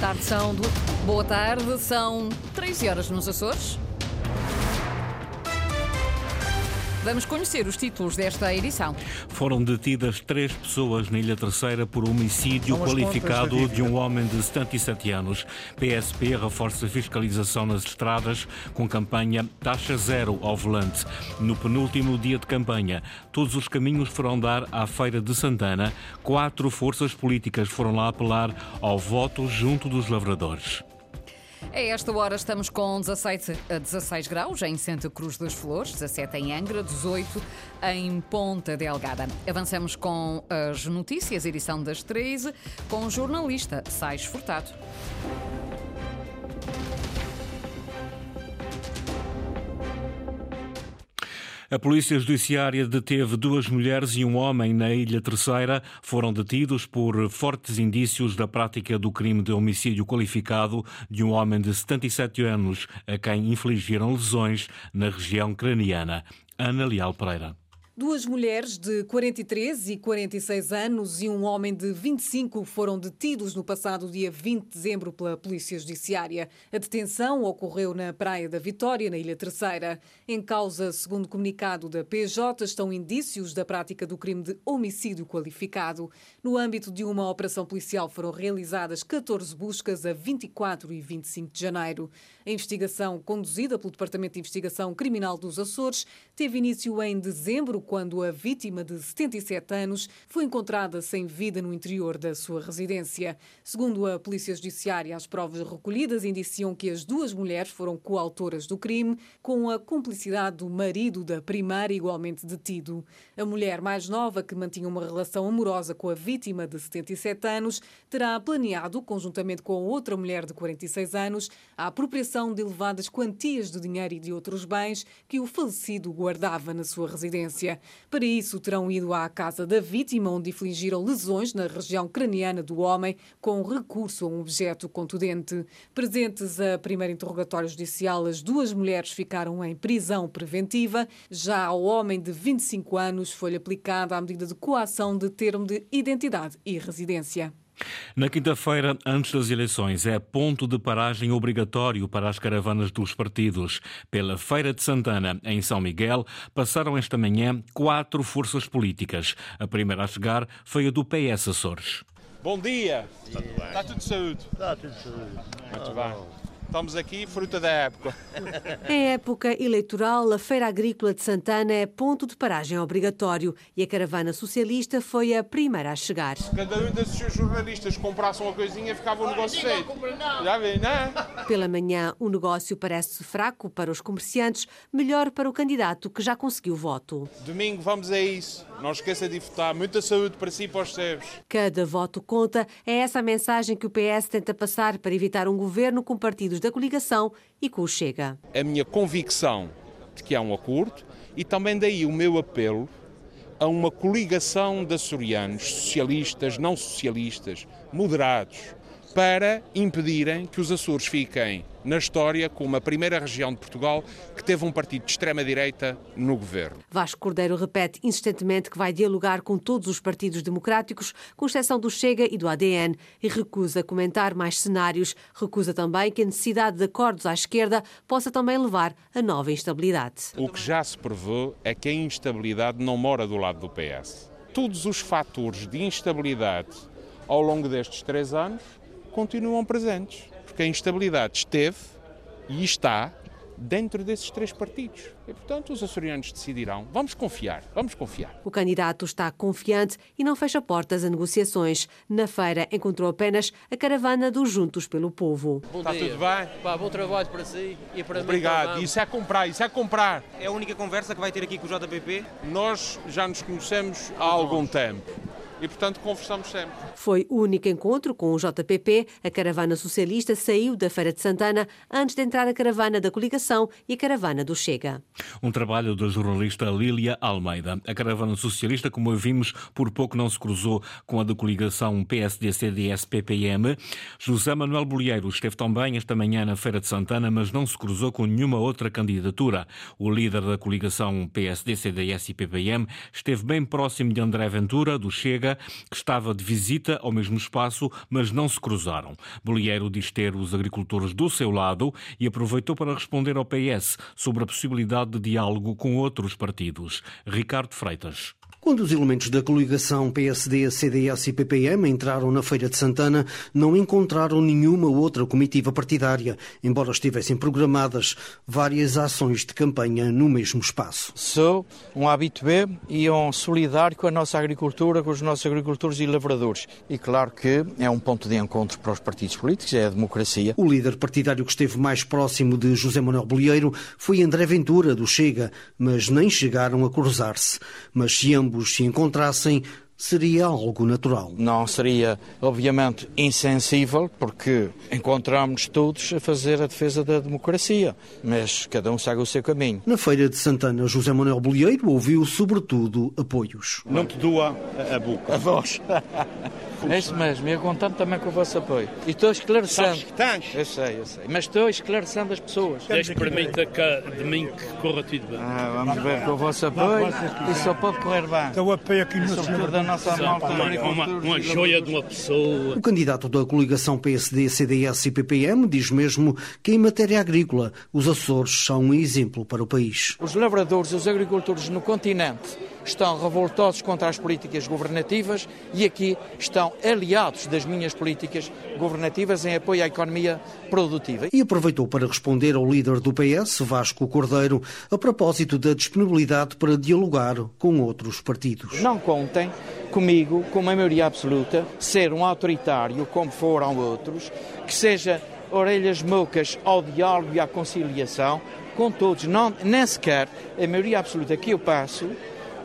Tarde, são. Boa tarde, são 13 horas nos Açores. Vamos conhecer os títulos desta edição. Foram detidas três pessoas na Ilha Terceira por homicídio qualificado de um homem de 77 anos. PSP reforça a fiscalização nas estradas com campanha Taxa Zero ao volante. No penúltimo dia de campanha, todos os caminhos foram dar à Feira de Santana. Quatro forças políticas foram lá apelar ao voto junto dos lavradores. A esta hora estamos com 16, 16 graus em Santa Cruz das Flores, 17 em Angra, 18 em Ponta Delgada. Avançamos com as notícias, edição das 13, com o jornalista Sais Furtado. A Polícia Judiciária deteve duas mulheres e um homem na Ilha Terceira. Foram detidos por fortes indícios da prática do crime de homicídio qualificado de um homem de 77 anos, a quem infligiram lesões na região craniana. Ana Leal Pereira. Duas mulheres de 43 e 46 anos e um homem de 25 foram detidos no passado dia 20 de dezembro pela Polícia Judiciária. A detenção ocorreu na Praia da Vitória, na Ilha Terceira. Em causa, segundo comunicado da PJ, estão indícios da prática do crime de homicídio qualificado. No âmbito de uma operação policial foram realizadas 14 buscas a 24 e 25 de janeiro. A investigação, conduzida pelo Departamento de Investigação Criminal dos Açores, teve início em dezembro quando a vítima de 77 anos foi encontrada sem vida no interior da sua residência. Segundo a Polícia Judiciária, as provas recolhidas indiciam que as duas mulheres foram coautoras do crime, com a cumplicidade do marido da primeira, igualmente detido. A mulher mais nova, que mantinha uma relação amorosa com a vítima de 77 anos, terá planeado, conjuntamente com outra mulher de 46 anos, a apropriação de elevadas quantias de dinheiro e de outros bens que o falecido guardava na sua residência. Para isso, terão ido à casa da vítima, onde infligiram lesões na região craniana do homem, com recurso a um objeto contundente. Presentes a primeiro interrogatório judicial, as duas mulheres ficaram em prisão preventiva. Já ao homem de 25 anos foi aplicada a medida de coação de termo de identidade e residência. Na quinta-feira, antes das eleições, é ponto de paragem obrigatório para as caravanas dos partidos. Pela Feira de Santana, em São Miguel, passaram esta manhã quatro forças políticas. A primeira a chegar foi a do PS Açores. Bom dia! Está tudo, Está tudo de saúde? Está tudo de saúde. Muito bem. Estamos aqui, fruta da época. Em época eleitoral, a Feira Agrícola de Santana é ponto de paragem obrigatório e a caravana socialista foi a primeira a chegar. Cada um desses jornalistas comprasse uma coisinha, ficava o negócio feito. Já vê, não é? Pela manhã, o negócio parece fraco para os comerciantes, melhor para o candidato que já conseguiu voto. Domingo vamos a isso. Não esqueça de votar. Muita saúde para si e para os seus. Cada voto conta. É essa a mensagem que o PS tenta passar para evitar um governo com partidos partidos da coligação e com o Chega. A minha convicção de que há um acordo e também daí o meu apelo a uma coligação de açorianos, socialistas, não socialistas, moderados, para impedirem que os Açores fiquem na história como a primeira região de Portugal que teve um partido de extrema-direita no governo. Vasco Cordeiro repete insistentemente que vai dialogar com todos os partidos democráticos, com exceção do Chega e do ADN, e recusa comentar mais cenários. Recusa também que a necessidade de acordos à esquerda possa também levar a nova instabilidade. O que já se prevê é que a instabilidade não mora do lado do PS. Todos os fatores de instabilidade ao longo destes três anos continuam presentes, porque a instabilidade esteve e está dentro desses três partidos. E, portanto, os açorianos decidirão. Vamos confiar, vamos confiar. O candidato está confiante e não fecha portas a negociações. Na feira encontrou apenas a caravana dos Juntos pelo Povo. Bom está dia. tudo bem? Pá, bom trabalho para si e para Obrigado. mim. Obrigado. Isso é comprar, isso é comprar. É a única conversa que vai ter aqui com o JPP? Nós já nos conhecemos há algum tempo e, portanto, conversamos sempre. Foi o único encontro com o JPP. A caravana socialista saiu da Feira de Santana antes de entrar a caravana da coligação e a caravana do Chega. Um trabalho da jornalista Lília Almeida. A caravana socialista, como vimos, por pouco não se cruzou com a da coligação PSD-CDS-PPM. José Manuel Bolieiro esteve também esta manhã na Feira de Santana, mas não se cruzou com nenhuma outra candidatura. O líder da coligação PSD-CDS e PPM esteve bem próximo de André Ventura, do Chega, Chega, que estava de visita ao mesmo espaço, mas não se cruzaram. Bolieiro diz ter os agricultores do seu lado e aproveitou para responder ao PS sobre a possibilidade de diálogo com outros partidos. Ricardo Freitas. Quando os elementos da coligação PSD, CDS e PPM entraram na Feira de Santana, não encontraram nenhuma outra comitiva partidária, embora estivessem programadas várias ações de campanha no mesmo espaço. Sou um habitué e um solidário com a nossa agricultura, com os nossos agricultores e lavradores. E claro que é um ponto de encontro para os partidos políticos, é a democracia. O líder partidário que esteve mais próximo de José Manuel Bolieiro foi André Ventura, do Chega, mas nem chegaram a cruzar-se. Mas se ambos se encontrassem, seria algo natural. Não seria, obviamente, insensível, porque encontramos todos a fazer a defesa da democracia, mas cada um segue o seu caminho. Na Feira de Santana, José Manuel Bolieiro ouviu, sobretudo, apoios. Não te doa a boca. A voz. É isso mesmo, e eu contando também com o vosso apoio. E estou esclarecendo. Eu sei, eu sei. Mas estou esclarecendo as pessoas. Deus permita que de mim que corra tudo bem. Ah, vamos ver com o vosso apoio. E só pode correr bem. Então apoio aqui no da nossa malta. Uma, uma joia de uma pessoa. O candidato da coligação PSD, CDS e PPM diz mesmo que em matéria agrícola os Açores são um exemplo para o país. Os lavradores, os agricultores no continente estão revoltosos contra as políticas governativas e aqui estão aliados das minhas políticas governativas em apoio à economia produtiva. E aproveitou para responder ao líder do PS, Vasco Cordeiro, a propósito da disponibilidade para dialogar com outros partidos. Não contem comigo, com uma maioria absoluta, ser um autoritário, como foram outros, que seja orelhas moucas ao diálogo e à conciliação com todos, não, nem sequer a maioria absoluta que eu passo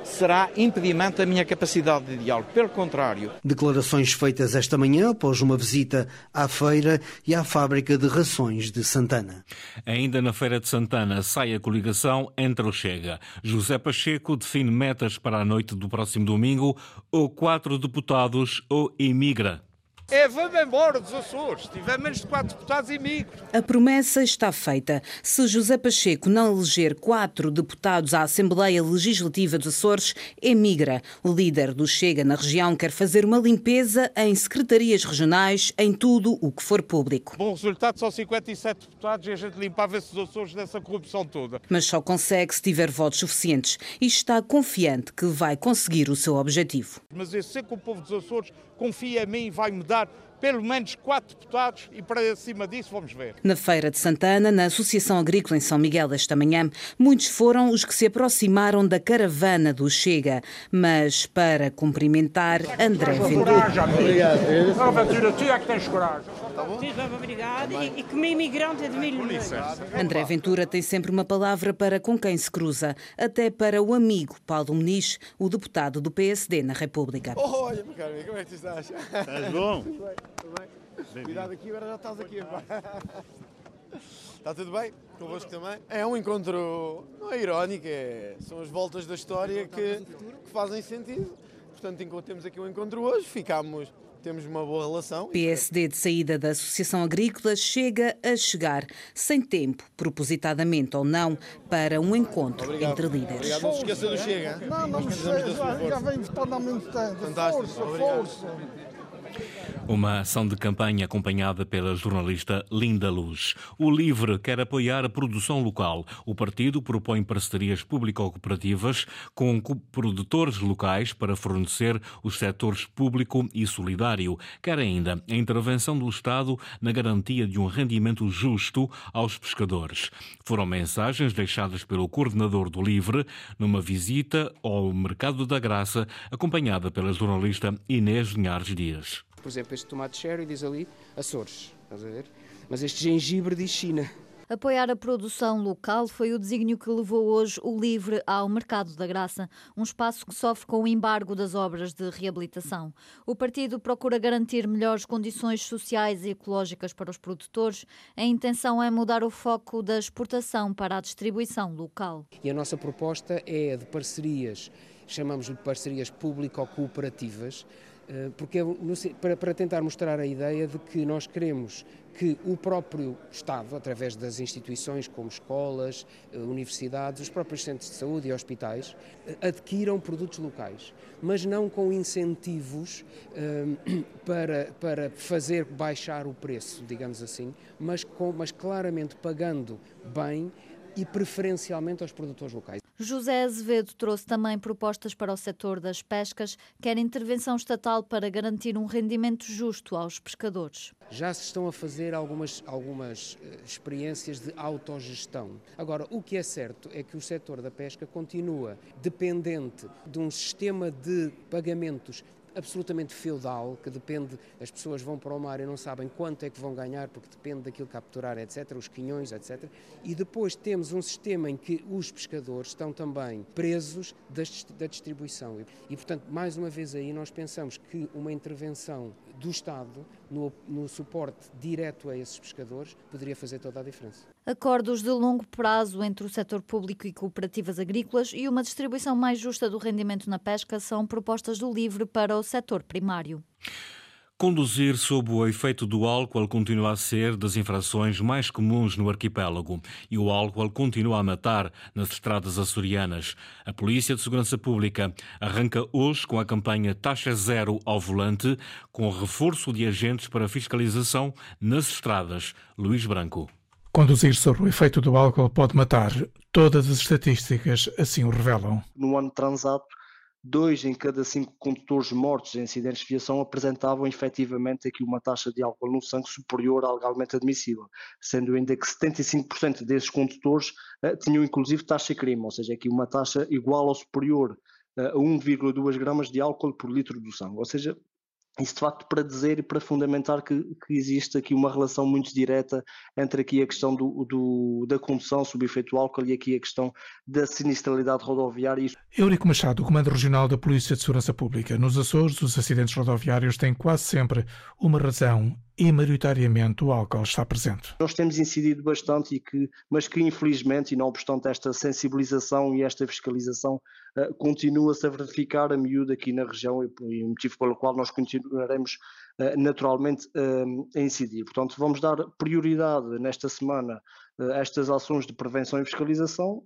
será impedimento da minha capacidade de diálogo. Pelo contrário. Declarações feitas esta manhã após uma visita à feira e à fábrica de rações de Santana. Ainda na Feira de Santana sai a coligação entre o Chega. José Pacheco define metas para a noite do próximo domingo, ou quatro deputados ou imigra. É, vamos embora dos Açores. Tiver menos de quatro deputados, emigro. A promessa está feita. Se José Pacheco não eleger quatro deputados à Assembleia Legislativa dos Açores, emigra. O líder do Chega na região quer fazer uma limpeza em secretarias regionais, em tudo o que for público. Bom resultado são 57 deputados e a gente limpava esses Açores dessa corrupção toda. Mas só consegue se tiver votos suficientes e está confiante que vai conseguir o seu objetivo. Mas eu sei que o povo dos Açores confia em mim e vai me dar pelo menos quatro deputados e para cima disso vamos ver. Na Feira de Santana, na Associação Agrícola em São Miguel esta manhã, muitos foram os que se aproximaram da caravana do Chega, mas para cumprimentar André Ventura. Obrigado. Ventura, tu é que tens coragem. Obrigado. E, e como imigrante admiro André Ventura tem sempre uma palavra para com quem se cruza, até para o amigo Paulo Muniz, o deputado do PSD na República. Olha, meu caro, como é que tu estás? Estás bom? Tudo bem? Cuidado aqui, agora já estás aqui. Está tudo bem? Convosco também? É um encontro, não é irónico, é, são as voltas da história que, que fazem sentido. Portanto, enquanto temos aqui um encontro hoje, ficamos temos uma boa relação. PSD de saída da Associação Agrícola chega a chegar, sem tempo, propositadamente ou não, para um encontro Obrigado. entre líderes. Obrigado, não se esqueça do Chega. Não, não me sua já, venho votando há muito tempo. Fantástico, Força, obrigado. força. Uma ação de campanha acompanhada pela jornalista Linda Luz. O LIVRE quer apoiar a produção local. O partido propõe parcerias público-cooperativas com co- produtores locais para fornecer os setores público e solidário. Quer ainda a intervenção do Estado na garantia de um rendimento justo aos pescadores. Foram mensagens deixadas pelo coordenador do LIVRE numa visita ao Mercado da Graça, acompanhada pela jornalista Inês Linhares Dias. Por exemplo, este tomate cherry diz ali Açores, estás a ver? Mas este gengibre diz China. Apoiar a produção local foi o desígnio que levou hoje o LIVRE ao Mercado da Graça, um espaço que sofre com o embargo das obras de reabilitação. O partido procura garantir melhores condições sociais e ecológicas para os produtores. A intenção é mudar o foco da exportação para a distribuição local. E a nossa proposta é a de parcerias, chamamos de parcerias público-cooperativas, porque é para tentar mostrar a ideia de que nós queremos que o próprio Estado, através das instituições como escolas, eh, universidades, os próprios centros de saúde e hospitais, eh, adquiram produtos locais, mas não com incentivos para, para fazer baixar o preço, digamos assim, mas, com, mas claramente pagando bem e preferencialmente aos produtores locais. José Azevedo trouxe também propostas para o setor das pescas, quer intervenção estatal para garantir um rendimento justo aos pescadores. Já se estão a fazer algumas, algumas uh, experiências de autogestão. Agora, o que é certo é que o setor da pesca continua dependente de um sistema de pagamentos absolutamente feudal, que depende, as pessoas vão para o mar e não sabem quanto é que vão ganhar, porque depende daquilo que capturar, etc., os quinhões, etc. E depois temos um sistema em que os pescadores estão também presos da distribuição. E, portanto, mais uma vez aí nós pensamos que uma intervenção do Estado no, no suporte direto a esses pescadores poderia fazer toda a diferença. Acordos de longo prazo entre o setor público e cooperativas agrícolas e uma distribuição mais justa do rendimento na pesca são propostas do LIVRE para o setor primário. Conduzir sob o efeito do álcool continua a ser das infrações mais comuns no arquipélago e o álcool continua a matar nas estradas açorianas. A Polícia de Segurança Pública arranca hoje com a campanha Taxa Zero ao Volante, com reforço de agentes para fiscalização nas estradas. Luís Branco. Conduzir sobre o efeito do álcool pode matar. Todas as estatísticas assim o revelam. No ano transato, dois em cada cinco condutores mortos em acidentes de viação apresentavam efetivamente aqui uma taxa de álcool no sangue superior à legalmente admissível, sendo ainda que 75% desses condutores uh, tinham inclusive taxa crime, ou seja, aqui uma taxa igual ou superior uh, a 1,2 gramas de álcool por litro do sangue, ou seja, isso de facto para dizer e para fundamentar que, que, existe aqui uma relação muito direta entre aqui a questão do, do, da condução sob efeito álcool e aqui a questão da sinistralidade rodoviária. Eurico Machado, Comando Regional da Polícia de Segurança Pública. Nos Açores, os acidentes rodoviários têm quase sempre uma razão e maioritariamente o álcool está presente. Nós temos incidido bastante, e que, mas que infelizmente, e não obstante esta sensibilização e esta fiscalização, uh, continua-se a verificar a miúdo aqui na região e, o motivo pelo qual nós continuaremos uh, naturalmente uh, a incidir. Portanto, vamos dar prioridade nesta semana a estas ações de prevenção e fiscalização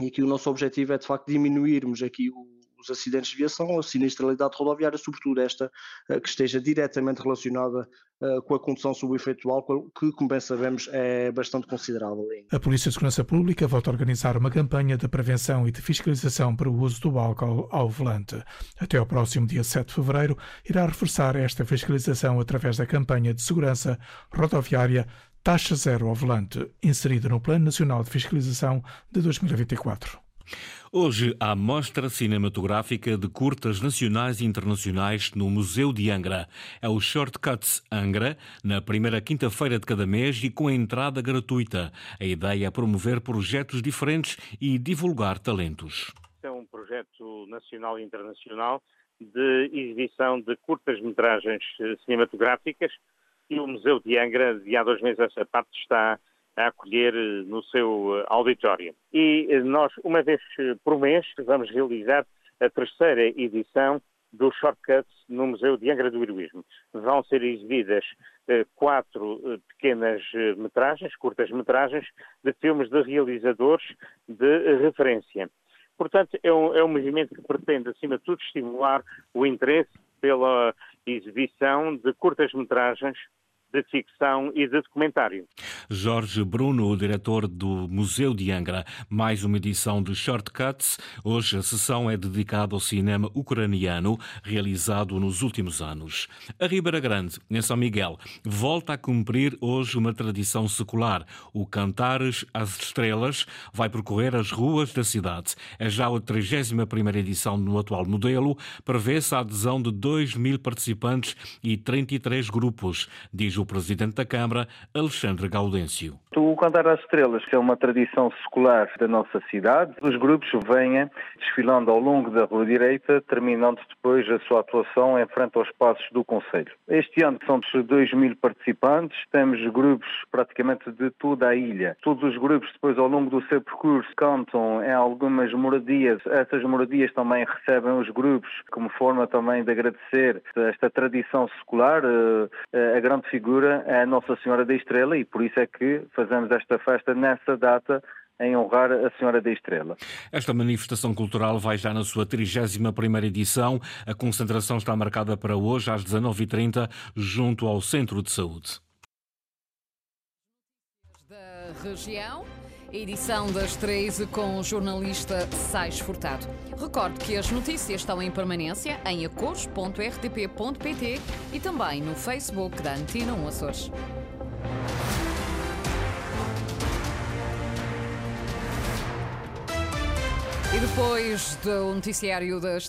e aqui o nosso objetivo é de facto diminuirmos aqui o os acidentes de viação, a sinistralidade rodoviária, sobretudo esta eh, que esteja diretamente relacionada eh, com a condução sob o efeito do álcool, que, como bem sabemos, é bastante considerável. A Polícia de Segurança Pública volta a organizar uma campanha de prevenção e de fiscalização para o uso do álcool ao volante. Até ao próximo dia 7 de fevereiro, irá reforçar esta fiscalização através da campanha de segurança rodoviária Taxa Zero ao Volante, inserida no Plano Nacional de Fiscalização de 2024. Hoje há mostra cinematográfica de curtas nacionais e internacionais no Museu de Angra. É o Shortcuts Angra, na primeira quinta-feira de cada mês e com entrada gratuita. A ideia é promover projetos diferentes e divulgar talentos. É um projeto nacional e internacional de exibição de curtas-metragens cinematográficas e o Museu de Angra, de há dois meses essa parte, está a acolher eh, no seu eh, auditório. E eh, nós, uma vez por mês, vamos realizar a terceira edição do Shortcuts no Museu de Angra do Heroísmo. Vão ser exibidas quatro pequenas metragens, curtas metragens, de filmes de realizadores de referência. Portanto, é um, é um movimento que pretende, acima de tudo, estimular o interesse pela exibição de curtas metragens de ficção e de documentário. Jorge Bruno, o diretor do Museu de Angra, mais uma edição de Shortcuts. Hoje a sessão é dedicada ao cinema ucraniano realizado nos últimos anos. A Ribeira Grande, em São Miguel, volta a cumprir hoje uma tradição secular. O Cantares às Estrelas vai percorrer as ruas da cidade. É já a 31 edição no atual modelo. Prevê-se a adesão de 2 mil participantes e 33 grupos, diz o o presidente da Câmara, Alexandre Gaudêncio. O Cantar às Estrelas é uma tradição secular da nossa cidade. Os grupos vêm desfilando ao longo da Rua Direita, terminando depois a sua atuação em frente aos passos do Conselho. Este ano são 2 mil participantes, temos grupos praticamente de toda a ilha. Todos os grupos depois ao longo do seu percurso cantam em algumas moradias. Essas moradias também recebem os grupos como forma também de agradecer esta tradição secular. Eh, a grande figura é a Nossa Senhora da Estrela e por isso é que fazemos esta festa nessa data em honrar a Senhora da Estrela. Esta manifestação cultural vai já na sua 31ª edição. A concentração está marcada para hoje às 19h30 junto ao Centro de Saúde. Da região, edição das 13 com o jornalista Sais Furtado. Recordo que as notícias estão em permanência em acores.rtp.pt e também no Facebook da Antena 1 Açores. E depois do noticiário das